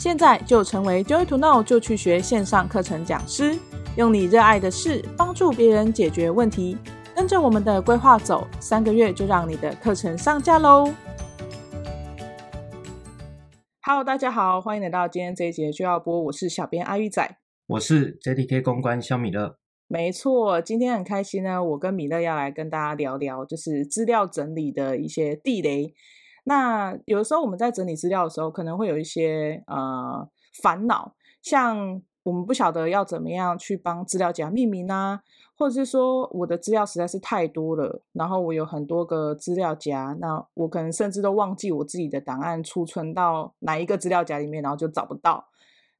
现在就成为 Joy to Know 就去学线上课程讲师，用你热爱的事帮助别人解决问题。跟着我们的规划走，三个月就让你的课程上架喽！Hello，大家好，欢迎来到今天这一节就要播，我是小编阿玉仔，我是 JDK 公关肖米勒。没错，今天很开心呢，我跟米勒要来跟大家聊聊，就是资料整理的一些地雷。那有的时候我们在整理资料的时候，可能会有一些呃烦恼，像我们不晓得要怎么样去帮资料夹命名啊，或者是说我的资料实在是太多了，然后我有很多个资料夹，那我可能甚至都忘记我自己的档案储存到哪一个资料夹里面，然后就找不到。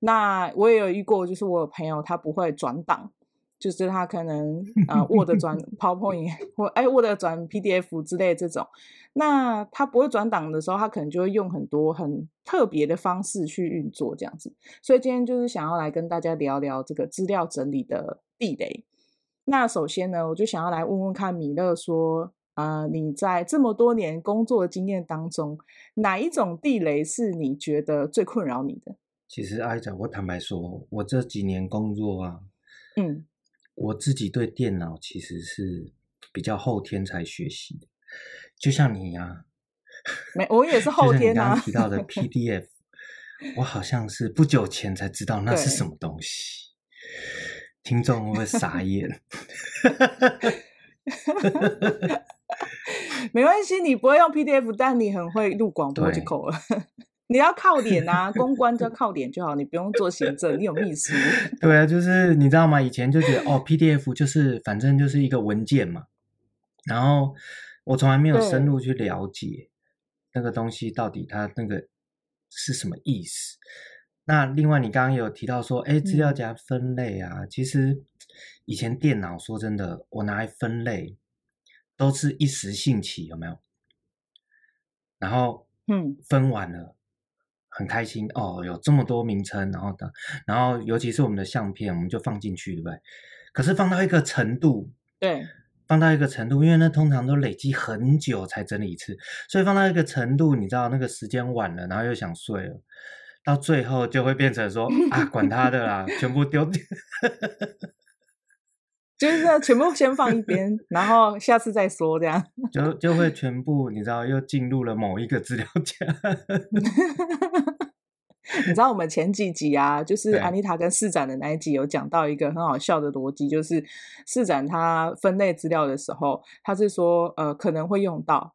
那我也有遇过，就是我有朋友他不会转档。就是他可能呃 Word 转 PowerPoint 或哎 Word 转 PDF 之类这种，那他不会转档的时候，他可能就会用很多很特别的方式去运作这样子。所以今天就是想要来跟大家聊聊这个资料整理的地雷。那首先呢，我就想要来问问看米勒说，呃，你在这么多年工作的经验当中，哪一种地雷是你觉得最困扰你的？其实阿仔，我坦白说，我这几年工作啊，嗯。我自己对电脑其实是比较后天才学习的，就像你呀、啊，没，我也是后天啊。刚刚提到的 PDF，我好像是不久前才知道那是什么东西，听众会不会傻 眼？没关系，你不会用 PDF，但你很会录广播就够了。你要靠脸啊，公关就要靠脸就好，你不用做行政，你有秘书。对啊，就是你知道吗？以前就觉得哦，PDF 就是反正就是一个文件嘛，然后我从来没有深入去了解那个东西到底它那个是什么意思。那另外你刚刚有提到说，哎，资料夹分类啊，嗯、其实以前电脑说真的，我拿来分类都是一时兴起，有没有？然后嗯，分完了。很开心哦，有这么多名称，然后的，然后尤其是我们的相片，我们就放进去，对不对？可是放到一个程度，对，放到一个程度，因为那通常都累积很久才整理一次，所以放到一个程度，你知道那个时间晚了，然后又想睡了，到最后就会变成说 啊，管他的啦，全部丢掉。就是这全部先放一边，然后下次再说，这样 就就会全部，你知道，又进入了某一个资料夹。你知道我们前几集啊，就是安妮塔跟市长的那一集有讲到一个很好笑的逻辑，就是市长他分类资料的时候，他是说呃可能会用到，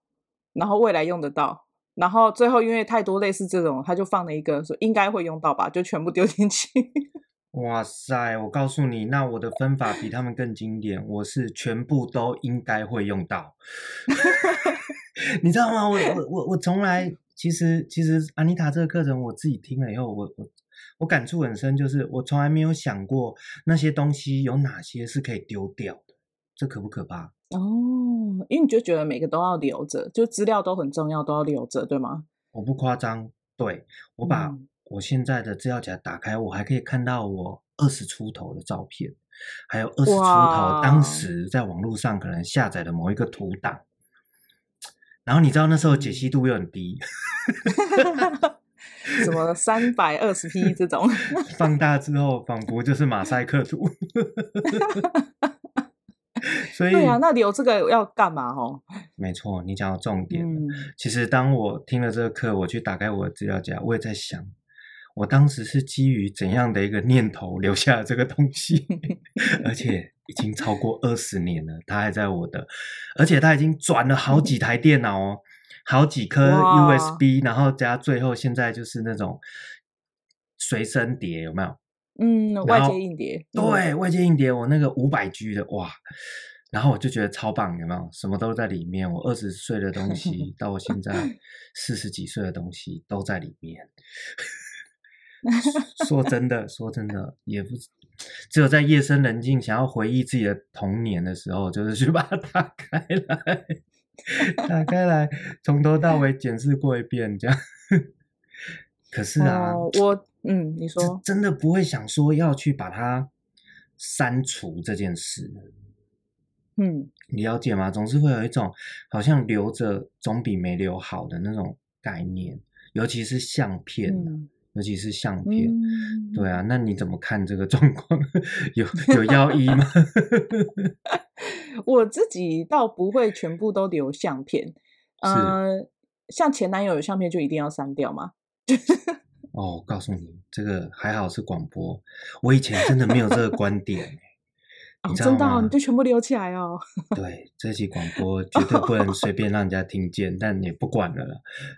然后未来用得到，然后最后因为太多类似这种，他就放了一个说应该会用到吧，就全部丢进去。哇塞！我告诉你，那我的分法比他们更经典。我是全部都应该会用到，你知道吗？我我我我从来其实其实安妮塔这个课程我自己听了以后，我我我感触很深，就是我从来没有想过那些东西有哪些是可以丢掉的，这可不可怕？哦，因为你就觉得每个都要留着，就资料都很重要，都要留着，对吗？我不夸张，对，我把。嗯我现在的资料夹打开，我还可以看到我二十出头的照片，还有二十出头当时在网络上可能下载的某一个图档。然后你知道那时候解析度又很低，什么三百二十 P 这种，放大之后仿佛就是马赛克图。所以对啊，那留这个要干嘛？哦，没错，你讲到重点。嗯，其实当我听了这个课，我去打开我的资料夹，我也在想。我当时是基于怎样的一个念头留下了这个东西，而且已经超过二十年了，它还在我的，而且它已经转了好几台电脑哦，好几颗 USB，然后加最后现在就是那种随身碟，有没有？嗯，外接硬碟。对，外接硬碟，我那个五百 G 的哇，然后我就觉得超棒，有没有？什么都在里面，我二十岁的东西 到我现在四十几岁的东西都在里面。说真的，说真的，也不只有在夜深人静想要回忆自己的童年的时候，就是去把它打开来，打开来，从头到尾检视过一遍，这样。可是啊，哦、我嗯，你说真的不会想说要去把它删除这件事。嗯，你了解吗？总是会有一种好像留着总比没留好的那种概念，尤其是相片。嗯尤其是相片。嗯、对啊，那你怎么看这个状况？有有要医吗？我自己倒不会全部都留相片，呃，像前男友的相片就一定要删掉吗？哦，我告诉你，这个还好是广播，我以前真的没有这个观点。哦、真的、哦，你就全部留起来哦。对，这期广播绝对不能随便让人家听见，但也不管了。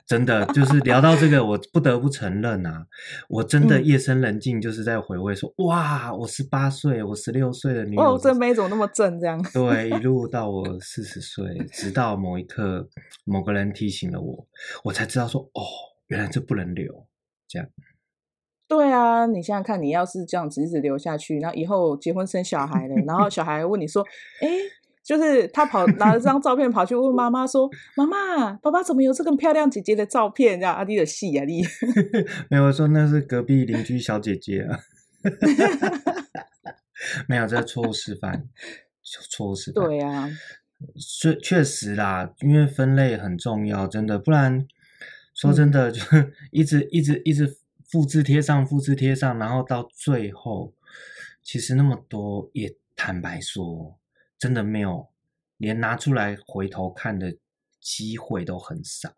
真的，就是聊到这个，我不得不承认啊，我真的夜深人静就是在回味说，说、嗯、哇，我十八岁，我十六岁的女友，哦，这妹怎么那么正？这样。对，一 路到我四十岁，直到某一刻，某个人提醒了我，我才知道说，哦，原来这不能留，这样。对啊，你想想看，你要是这样子一直留下去，然后以后结婚生小孩了，然后小孩问你说：“哎，就是他跑拿了这张照片跑去问妈妈说，妈妈，爸爸怎么有这个漂亮姐姐的照片？”这样阿弟的戏啊，你 没有说那是隔壁邻居小姐姐啊，没有这错误示范，错误示范。对啊，确确实啦，因为分类很重要，真的，不然说真的就一直一直一直。复制贴上，复制贴上，然后到最后，其实那么多，也坦白说，真的没有，连拿出来回头看的机会都很少。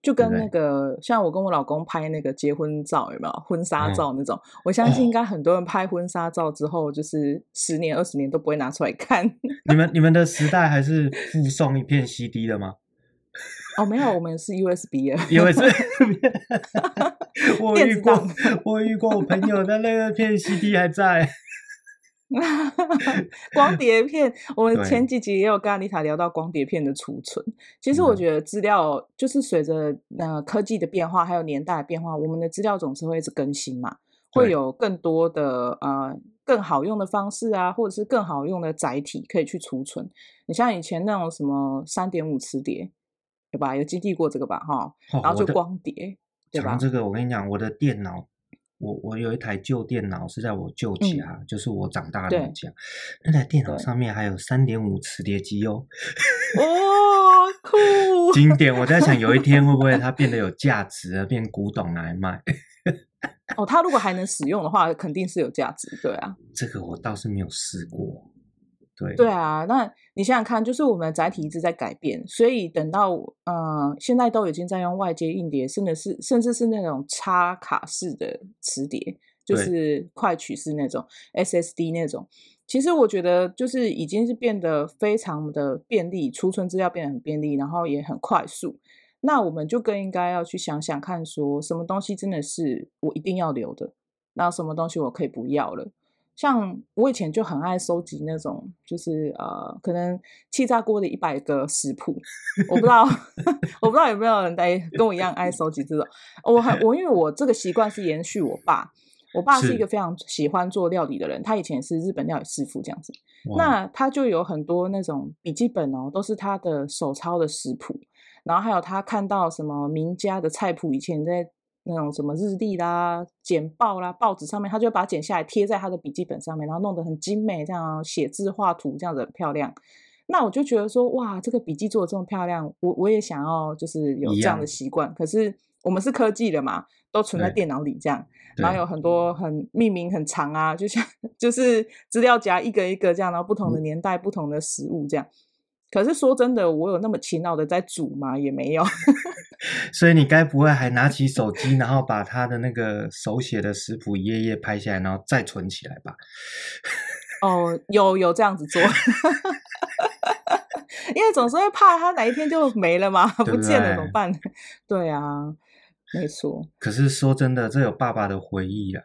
就跟那个，像我跟我老公拍那个结婚照，有没有婚纱照那种？嗯、我相信应该很多人拍婚纱照之后，就是十年、二十年都不会拿出来看。你们你们的时代还是附送一片 CD 的吗？哦，没有，我们是 USB 的，USB。我遇过，我遇过我朋友的那个片 CD 还在。光碟片，我们前几集也有跟阿丽塔聊到光碟片的储存。其实我觉得资料就是随着呃科技的变化，还有年代的变化，我们的资料总是会一直更新嘛，会有更多的呃更好用的方式啊，或者是更好用的载体可以去储存。你像以前那种什么三点五磁碟。对吧？有经历过这个吧？哈、哦，然后就光碟，对吧？讲这个，我跟你讲，我的电脑，我我有一台旧电脑是在我舅家，嗯、就是我长大的那家，那台电脑上面还有三点五磁碟机哦。哦，酷！经典。我在想，有一天会不会它变得有价值，变古董来卖？哦，它如果还能使用的话，肯定是有价值。对啊，这个我倒是没有试过。对对啊，那你想想看，就是我们的载体一直在改变，所以等到嗯、呃，现在都已经在用外接硬碟，甚至是甚至是那种插卡式的磁碟，就是快取式那种 SSD 那种。其实我觉得就是已经是变得非常的便利，储存资料变得很便利，然后也很快速。那我们就更应该要去想想看，说什么东西真的是我一定要留的，那什么东西我可以不要了。像我以前就很爱收集那种，就是呃，可能气炸锅的一百个食谱，我不知道，我不知道有没有人在跟我一样爱收集这种。我很我因为我这个习惯是延续我爸，我爸是一个非常喜欢做料理的人，他以前是日本料理师傅这样子，那他就有很多那种笔记本哦，都是他的手抄的食谱，然后还有他看到什么名家的菜谱，以前在。那种什么日历啦、简报啦、报纸上面，他就把它剪下来贴在他的笔记本上面，然后弄得很精美，这样写字画图这样子很漂亮。那我就觉得说，哇，这个笔记做的这么漂亮，我我也想要就是有这样的习惯。可是我们是科技的嘛，都存在电脑里这样，然后有很多很命名很长啊，就像 就是资料夹一个一个这样，然后不同的年代、嗯、不同的食物这样。可是说真的，我有那么勤劳的在煮吗？也没有。所以你该不会还拿起手机，然后把他的那个手写的食谱一页页拍下来，然后再存起来吧？哦，有有这样子做，因为总是会怕他哪一天就没了嘛，不见了怎么办？对啊，没错。可是说真的，这有爸爸的回忆啊。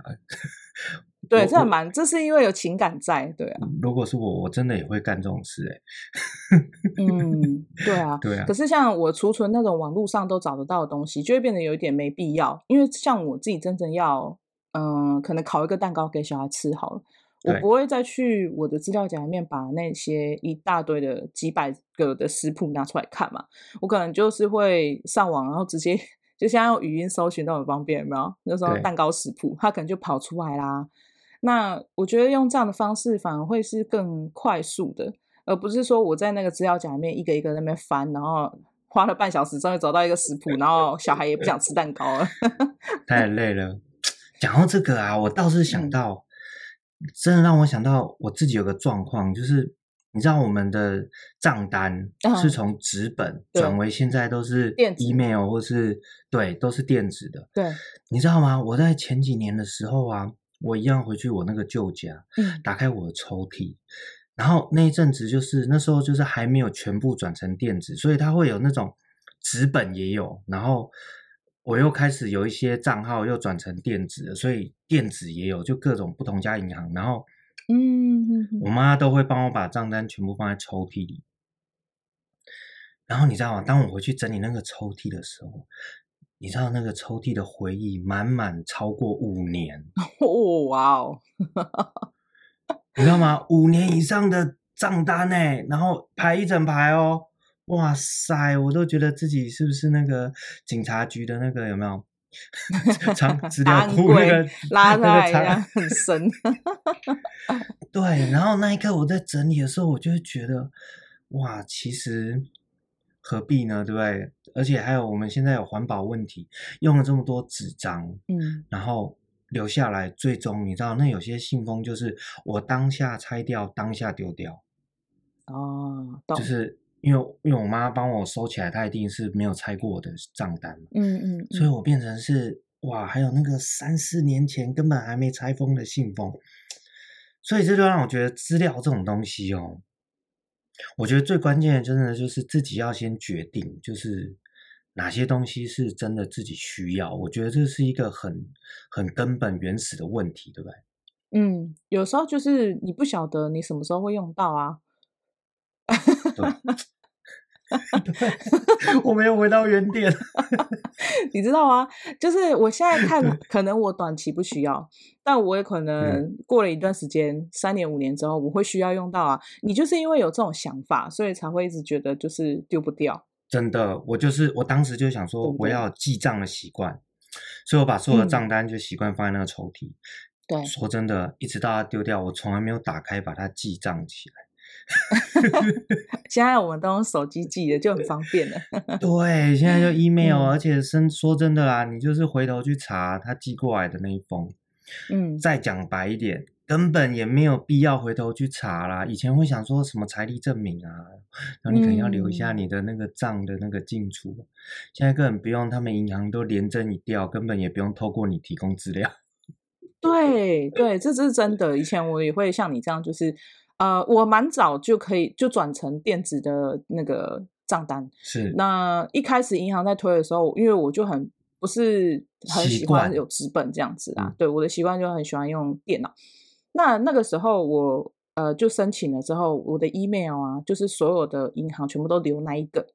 对，我这蛮，这是因为有情感在，对啊。如果是我，我真的也会干这种事，哎。嗯，对啊，对啊。可是像我储存那种网络上都找得到的东西，就会变得有一点没必要。因为像我自己真正要，嗯、呃，可能烤一个蛋糕给小孩吃好了，我不会再去我的资料夹里面把那些一大堆的几百个的食谱拿出来看嘛。我可能就是会上网，然后直接 就像用语音搜寻都很方便，有没有？那时候蛋糕食谱，它可能就跑出来啦。那我觉得用这样的方式反而会是更快速的，而不是说我在那个资料夹里面一个一个在那边翻，然后花了半小时终于找到一个食谱，然后小孩也不想吃蛋糕了，太累了。讲到这个啊，我倒是想到，嗯、真的让我想到我自己有个状况，就是你知道我们的账单是从纸本转为现在都是 email 或是对，都是电子的。对，你知道吗？我在前几年的时候啊，我一样回去我那个旧家，嗯，打开我的抽屉。然后那一阵子就是那时候就是还没有全部转成电子，所以它会有那种纸本也有。然后我又开始有一些账号又转成电子的，所以电子也有，就各种不同家银行。然后，嗯，我妈都会帮我把账单全部放在抽屉里。然后你知道吗？当我回去整理那个抽屉的时候，你知道那个抽屉的回忆满满超过五年。哦，哇哦！你知道吗？五年以上的账单呢，然后排一整排哦，哇塞，我都觉得自己是不是那个警察局的那个有没有？长 资料库那个拉出来很深。对，然后那一刻我在整理的时候，我就会觉得，哇，其实何必呢？对不对？而且还有我们现在有环保问题，用了这么多纸张，嗯，然后。留下来，最终你知道，那有些信封就是我当下拆掉，当下丢掉。哦，就是因为因为我妈帮我收起来，她一定是没有拆过我的账单。嗯嗯，嗯，所以我变成是哇，还有那个三四年前根本还没拆封的信封。所以这就让我觉得资料这种东西哦，我觉得最关键的真的就是自己要先决定，就是。哪些东西是真的自己需要？我觉得这是一个很很根本原始的问题，对不对？嗯，有时候就是你不晓得你什么时候会用到啊。我没有回到原点。你知道吗？就是我现在看，可能我短期不需要，但我也可能过了一段时间，三年五年之后，我会需要用到啊。你就是因为有这种想法，所以才会一直觉得就是丢不掉。真的，我就是我当时就想说，我要记账的习惯，所以我把所有的账单就习惯放在那个抽屉。对，说真的，一直到它丢掉，我从来没有打开把它记账起来。现在我们都用手机寄的，就很方便了。对，现在就 email，嗯，而且真说真的啦，你就是回头去查他寄过来的那一封。嗯，再讲白一点。根本也没有必要回头去查啦。以前会想说什么财力证明啊，然后你可能要留一下你的那个账的那个进出。嗯、现在根本不用，他们银行都连征一调，根本也不用透过你提供资料。对对，这是真的。以前我也会像你这样，就是呃，我蛮早就可以就转成电子的那个账单。是。那一开始银行在推的时候，因为我就很不是很喜欢有纸本这样子啊。对，我的习惯就很喜欢用电脑。那那个时候我呃就申请了之后，我的 email 啊，就是所有的银行全部都留那一个，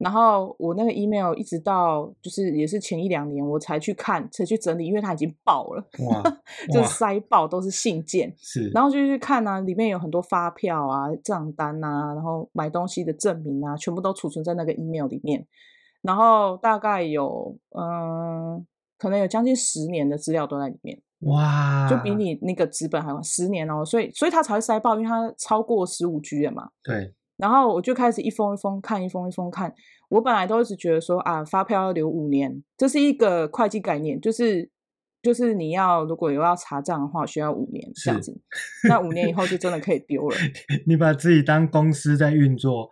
然后我那个 email 一直到就是也是前一两年我才去看才去整理，因为它已经爆了，哇，就塞爆都是信件，是，然后就去看啊，里面有很多发票啊、账单啊，然后买东西的证明啊，全部都储存在那个 email 里面，然后大概有嗯、呃，可能有将近十年的资料都在里面。哇，就比你那个纸本还晚十年哦，所以所以它才会塞爆，因为它超过十五 G 了嘛。对。然后我就开始一封一封看，一封一封看。我本来都一直觉得说啊，发票要留五年，这是一个会计概念，就是就是你要如果有要查账的话，需要五年这样子。那五年以后就真的可以丢了。你把自己当公司在运作。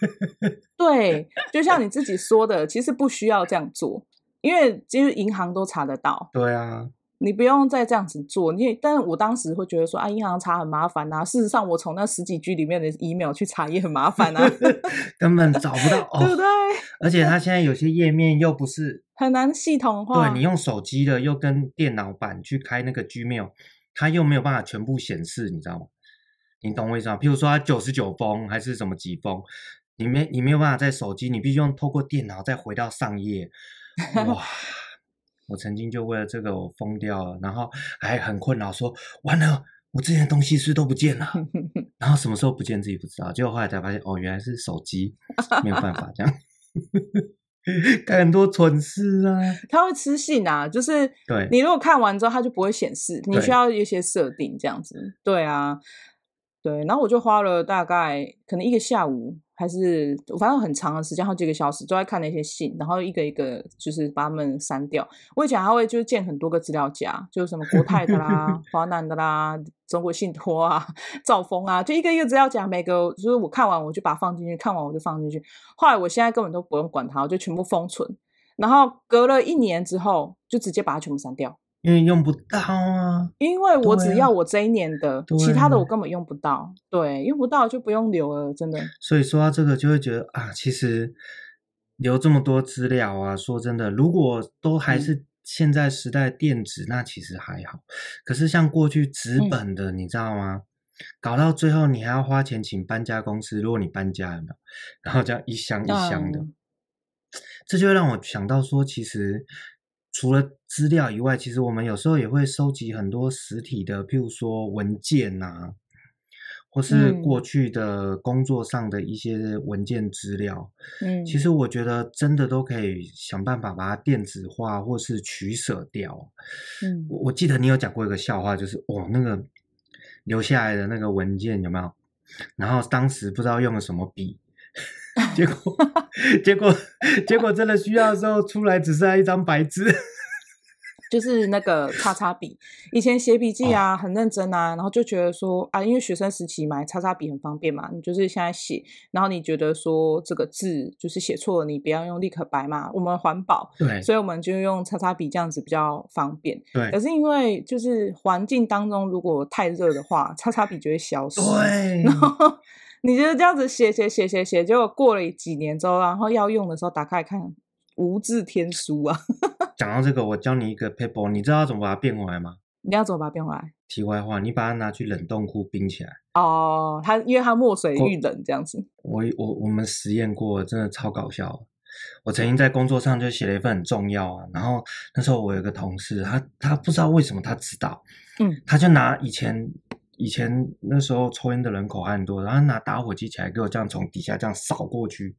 对，就像你自己说的，其实不需要这样做，因为其实银行都查得到。对啊。你不用再这样子做，你但是我当时会觉得说啊，银行查很麻烦啊。事实上，我从那十几 G 里面的 email 去查也很麻烦啊，根本找不到，哦、对不对？而且它现在有些页面又不是很难系统化，对，你用手机的又跟电脑版去开那个 Gmail，它又没有办法全部显示，你知道吗？你懂我意思吗？譬如说它九十九封还是什么几封，你没你没有办法在手机，你必须用透过电脑再回到上页，哇。我曾经就为了这个我疯掉了，然后还很困扰，说完了，我之前的东西是不是都不见了？然后什么时候不见自己不知道，结果后来才发现，哦，原来是手机没有办法这样，干很多蠢事啊。他会吃信啊，就是对你如果看完之后，它就不会显示，你需要一些设定这样子。对啊，对，然后我就花了大概可能一个下午，还是反正很长的时间，好几个小时都在看那些信，然后一个一个就是把它们删掉。我以前还会就是建很多个资料夹，就是什么国泰的啦、华南的啦、中国信托啊、兆丰啊，就一个一个资料夹，每个就是我看完我就把它放进去，看完我就放进去。后来我现在根本都不用管它，我就全部封存，然后隔了一年之后就直接把它全部删掉。因为用不到啊，因为我只要我这一年的，啊，其他的我根本用不到。对，用不到就不用留了，真的。所以说到这个，就会觉得啊，其实留这么多资料啊，说真的，如果都还是现在时代电子，嗯，那其实还好。可是像过去纸本的，嗯，你知道吗？搞到最后你还要花钱请搬家公司，如果你搬家了，然后这样一箱一箱的，嗯，这就会让我想到说，其实。除了资料以外，其实我们有时候也会收集很多实体的，譬如说文件呐、啊，或是过去的工作上的一些文件资料。嗯，其实我觉得真的都可以想办法把它电子化，或是取舍掉。嗯，我我记得你有讲过一个笑话，就是哦，那个留下来的那个文件有没有？然后当时不知道用了什么笔。结果，结果，结果真的需要的时候出来，只剩下一张白纸，就是那个 叉叉笔。以前写笔记啊，很认真啊，然后就觉得说啊，因为学生时期买叉叉笔很方便嘛，你就是现在写，然后你觉得说这个字就是写错了，你不要用立可白嘛，我们环保，对，所以我们就用叉叉笔这样子比较方便。对，可是因为就是环境当中如果太热的话，叉叉笔就会消失。对，然后。你觉得这样子写写写写写，结果过了几年之后，然后要用的时候打开来看，无字天书啊！讲到这个，我教你一个 paper，，你知道怎么把它变回来吗？你要怎么把它变回来？题外话，你把它拿去冷冻库冰起来。哦，它因为它墨水遇冷这样子。我我我们实验过，真的超搞笑。我曾经在工作上就写了一份很重要啊，然后那时候我有个同事，他他不知道为什么他知道，嗯，他就拿以前。以前那时候抽烟的人口还很多，然后拿打火机起来给我这样从底下这样扫过去，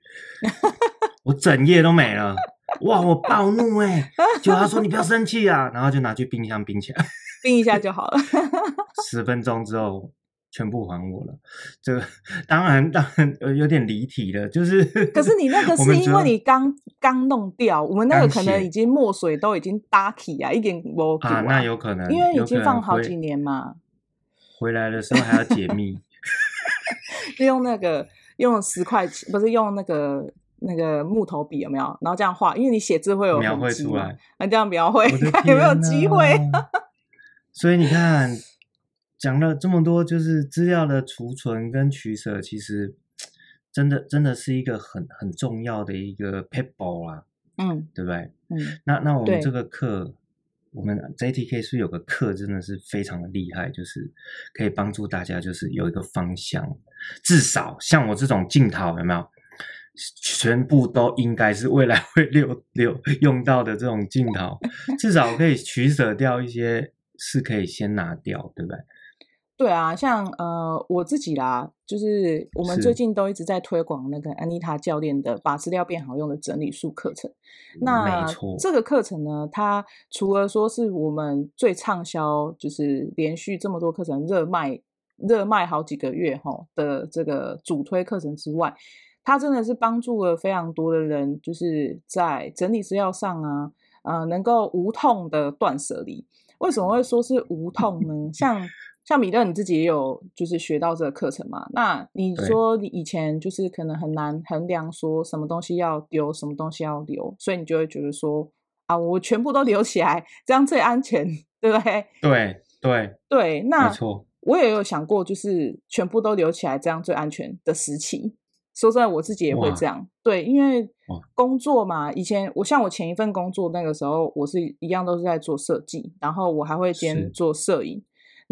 我整页都没了，哇！我暴怒哎、欸，就他说你不要生气啊，然后就拿去冰箱冰起来，冰一下就好了。十分钟之后全部还我了，这个当然当然有点离题了，就是。可是你那个 是因为你刚刚弄掉，我们那个可能已经墨水都已经搭起啊，一点我啊，那有可能，因为已经放好几年嘛。回来的时候还要解密，用那个用十块钱，不是用那个那个木头笔有没有？然后这样画，因为你写字会有描绘出来，那这样描绘看 有没有机会。所以你看，讲了这么多，就是资料的储存跟取舍，其实真的真的是一个很很重要的一个撇步啦，嗯，对不对？嗯，那那我们这个课。我们 JTK 是有个课，真的是非常的厉害，就是可以帮助大家，就是有一个方向。至少像我这种镜头，有没有？全部都应该是未来会留留用到的这种镜头，至少可以取舍掉一些，是可以先拿掉，对不对？对啊，像呃我自己啦，就是我们最近都一直在推广那个安妮塔教练的把资料变好用的整理术课程。那这个课程呢，它除了说是我们最畅销，就是连续这么多课程热卖热卖好几个月哈的这个主推课程之外，它真的是帮助了非常多的人，就是在整理资料上啊，呃，能够无痛的断舍离。为什么会说是无痛呢？像像米勒你自己也有就是学到这个课程嘛？那你说你以前就是可能很难衡量说什么东西要丢，什么东西要留，所以你就会觉得说啊，我全部都留起来，这样最安全，对不对？对对对，那没错，我也有想过，就是全部都留起来，这样最安全的时期。说真的，我自己也会这样。对，因为工作嘛，以前我像我前一份工作那个时候，我是一样都是在做设计，然后我还会兼做摄影。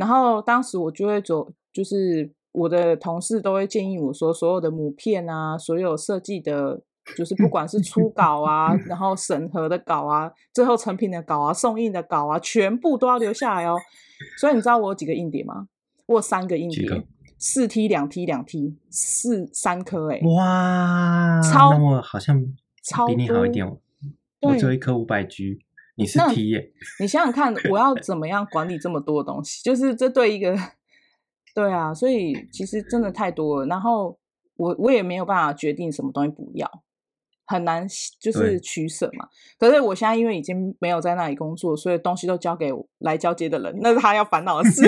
然后当时我就会做，就是我的同事都会建议我说，所有的母片啊，所有设计的，就是不管是初稿啊，然后审核的稿啊，最后成品的稿啊，送印的稿啊，全部都要留下来哦。所以你知道我有几个硬碟吗？我有三个硬碟，四 T 两 T 两 T 四三颗哎，哇，超，那我好像超比你好一点哦，我只有一颗五百 G。你是 T 耶？你想想看，我要 怎么样管理这么多东西？就是这对一个对啊，所以其实真的太多了。然后我我也没有办法决定什么东西不要。很难就是取舍嘛，可是我现在因为已经没有在那里工作，所以东西都交给来交接的人，那是他要烦恼的事。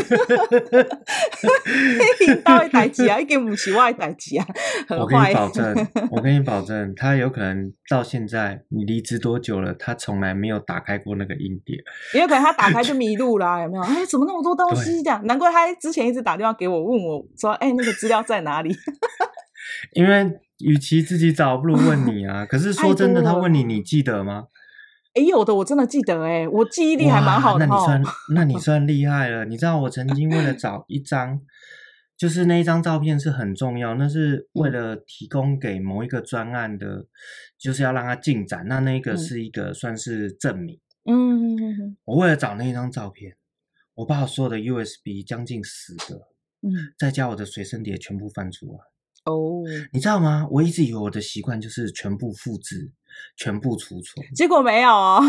到会代机啊，一点不是我的代机啊，很坏。我跟你保证，我跟你保证，他有可能到现在你离职多久了，他从来没有打开过那个硬碟，也有可能他打开就迷路啦，有没有？哎，怎么那么多东西？这样难怪他之前一直打电话给我，问我说：“哎，那个资料在哪里？” 因为。与其自己找，不如问你啊！可是说 真的，他问你，你记得吗？哎，有的我真的记得，哎，我记忆力还蛮好的。那你算，那你 算厉害了。你知道我曾经为了找一张，就是那一张照片是很重要，那是为了提供给某一个专案的，就是要让它进展。那那个是一个算是证明。嗯，我为了找那一张照片，我把我所有的 USB 将近十个，嗯，再加我的随身碟全部翻出来。哦，oh, 你知道吗？我一直以为我的习惯就是全部复制、全部储存，结果没有哦。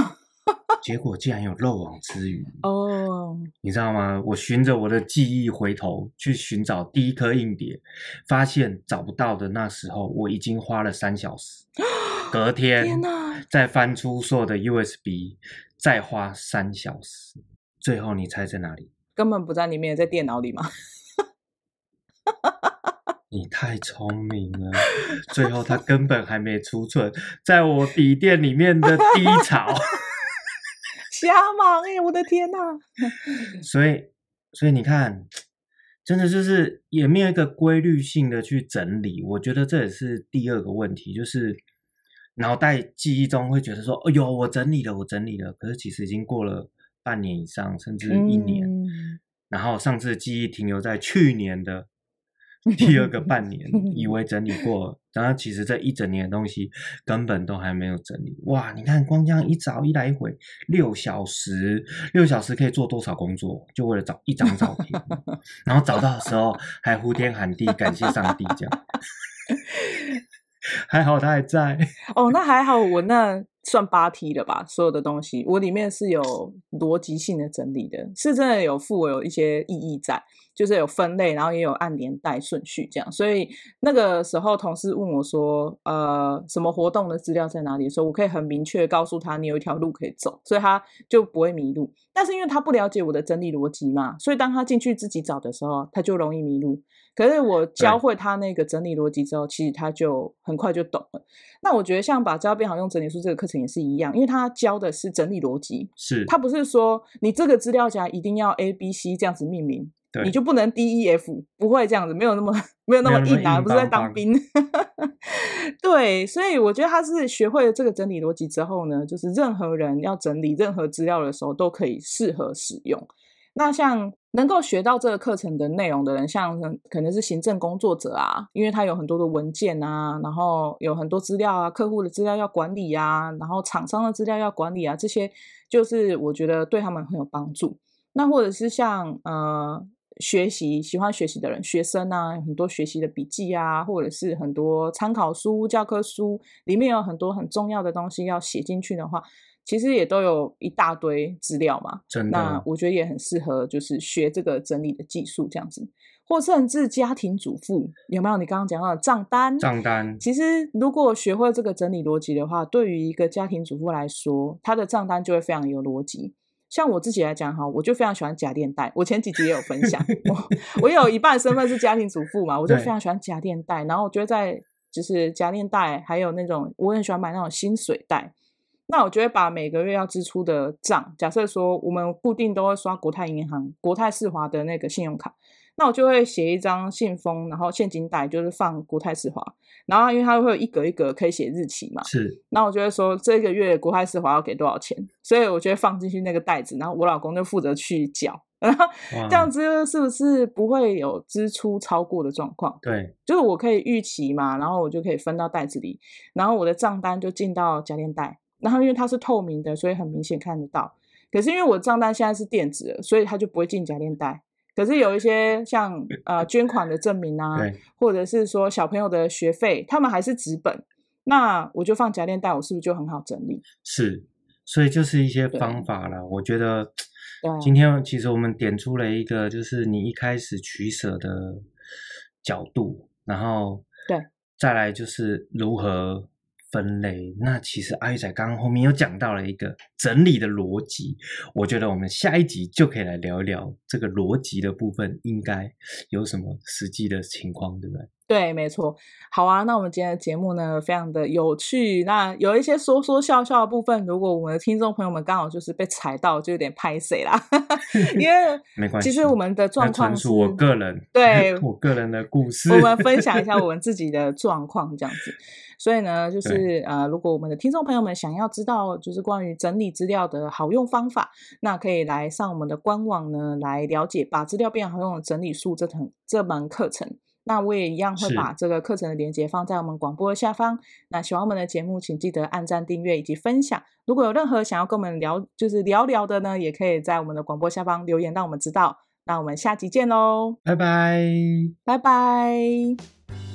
结果竟然有漏网之鱼哦！Oh. 你知道吗？我循着我的记忆回头去寻找第一颗硬碟，发现找不到的那时候，我已经花了三小时。隔天，天哪！再翻出所有的 USB，再花三小时。最后你猜在哪里？根本不在里面，在电脑里吗？你太聪明了，最后他根本还没出存在我笔电里面的低潮，瞎忙哎！我的天哪！所以，所以你看，真的就是也没有一个规律性的去整理。我觉得这也是第二个问题，就是脑袋记忆中会觉得说：“哎呦，我整理了，我整理了。”可是其实已经过了半年以上，甚至一年，嗯、然后上次记忆停留在去年的。第二个半年，以为整理过，然后其实这一整年的东西根本都还没有整理。哇，你看光这样一找一来一回六小时，六小时可以做多少工作？就为了找一张照片，然后找到的时候还呼天喊地感谢上帝，这样。还好他还在。哦，那还好，我那算八 T 了吧？所有的东西，我里面是有逻辑性的整理的，是真的有附有一些意义在。就是有分类，然后也有按年代顺序这样，所以那个时候同事问我说：“呃，什么活动的资料在哪里？”说我可以很明确告诉他，你有一条路可以走，所以他就不会迷路。但是因为他不了解我的整理逻辑嘛，所以当他进去自己找的时候，他就容易迷路。可是我教会他那个整理逻辑之后，其实他就很快就懂了。那我觉得像把资料变好用整理书这个课程也是一样，因为他教的是整理逻辑，是他不是说你这个资料夹一定要 A、B、C 这样子命名。对你就不能 D E F，不会这样子，没有那么没有那么硬啊，不是在当兵。对，所以我觉得他是学会了这个整理逻辑之后呢，就是任何人要整理任何资料的时候都可以适合使用。那像能够学到这个课程的内容的人，像可能是行政工作者啊，因为他有很多的文件啊，然后有很多资料啊，客户的资料要管理啊，然后厂商的资料要管理啊，这些就是我觉得对他们很有帮助。那或者是像呃。学习喜欢学习的人，学生啊，很多学习的笔记啊，或者是很多参考书、教科书里面有很多很重要的东西要写进去的话，其实也都有一大堆资料嘛。真的。那我觉得也很适合，就是学这个整理的技术这样子，或甚至家庭主妇有没有？你刚刚讲到的账单，账单，其实如果学会这个整理逻辑的话，对于一个家庭主妇来说，他的账单就会非常有逻辑。像我自己来讲哈，我就非常喜欢假电袋。我前几集也有分享，我我有一半身份是家庭主妇嘛，我就非常喜欢假电袋。然后我觉得在就是假电袋，还有那种我很喜欢买那种薪水袋。那我就会把每个月要支出的账，假设说我们固定都会刷国泰银行、国泰世华的那个信用卡。那我就会写一张信封，然后现金袋就是放国泰世华，然后因为它会有一格一格可以写日期嘛，是。那我就会说这个月国泰世华要给多少钱，所以我就会放进去那个袋子，然后我老公就负责去缴，然后这样子是不是不会有支出超过的状况？对，就是我可以预期嘛，然后我就可以分到袋子里，然后我的账单就进到家电袋，然后因为它是透明的，所以很明显看得到。可是因为我的账单现在是电子的，所以它就不会进假链袋。可是有一些像呃捐款的证明啊，或者是说小朋友的学费，他们还是纸本，那我就放夹链袋，我是不是就很好整理？是，所以就是一些方法了。我觉得对，今天其实我们点出了一个，就是你一开始取舍的角度，然后对，再来就是如何。分类，那其实阿玉仔刚刚后面又讲到了一个整理的逻辑，我觉得我们下一集就可以来聊一聊这个逻辑的部分，应该有什么实际的情况，对不对？对，没错。好啊，那我们今天的节目呢，非常的有趣。那有一些说说笑笑的部分，如果我们的听众朋友们刚好就是被踩到，就有点拍谁啦。因为 没关系，其实我们的状况是我个人对 我个人的故事，我们分享一下我们自己的状况这样子。所以呢，就是呃，如果我们的听众朋友们想要知道，就是关于整理资料的好用方法，那可以来上我们的官网呢，来了解把资料变好用的整理术这堂这门课程。那我也一样会把这个课程的链接放在我们广播的下方。那喜欢我们的节目，请记得按赞、订阅以及分享。如果有任何想要跟我们聊，就是聊聊的呢，也可以在我们的广播下方留言，让我们知道。那我们下集见喽，拜拜，拜拜。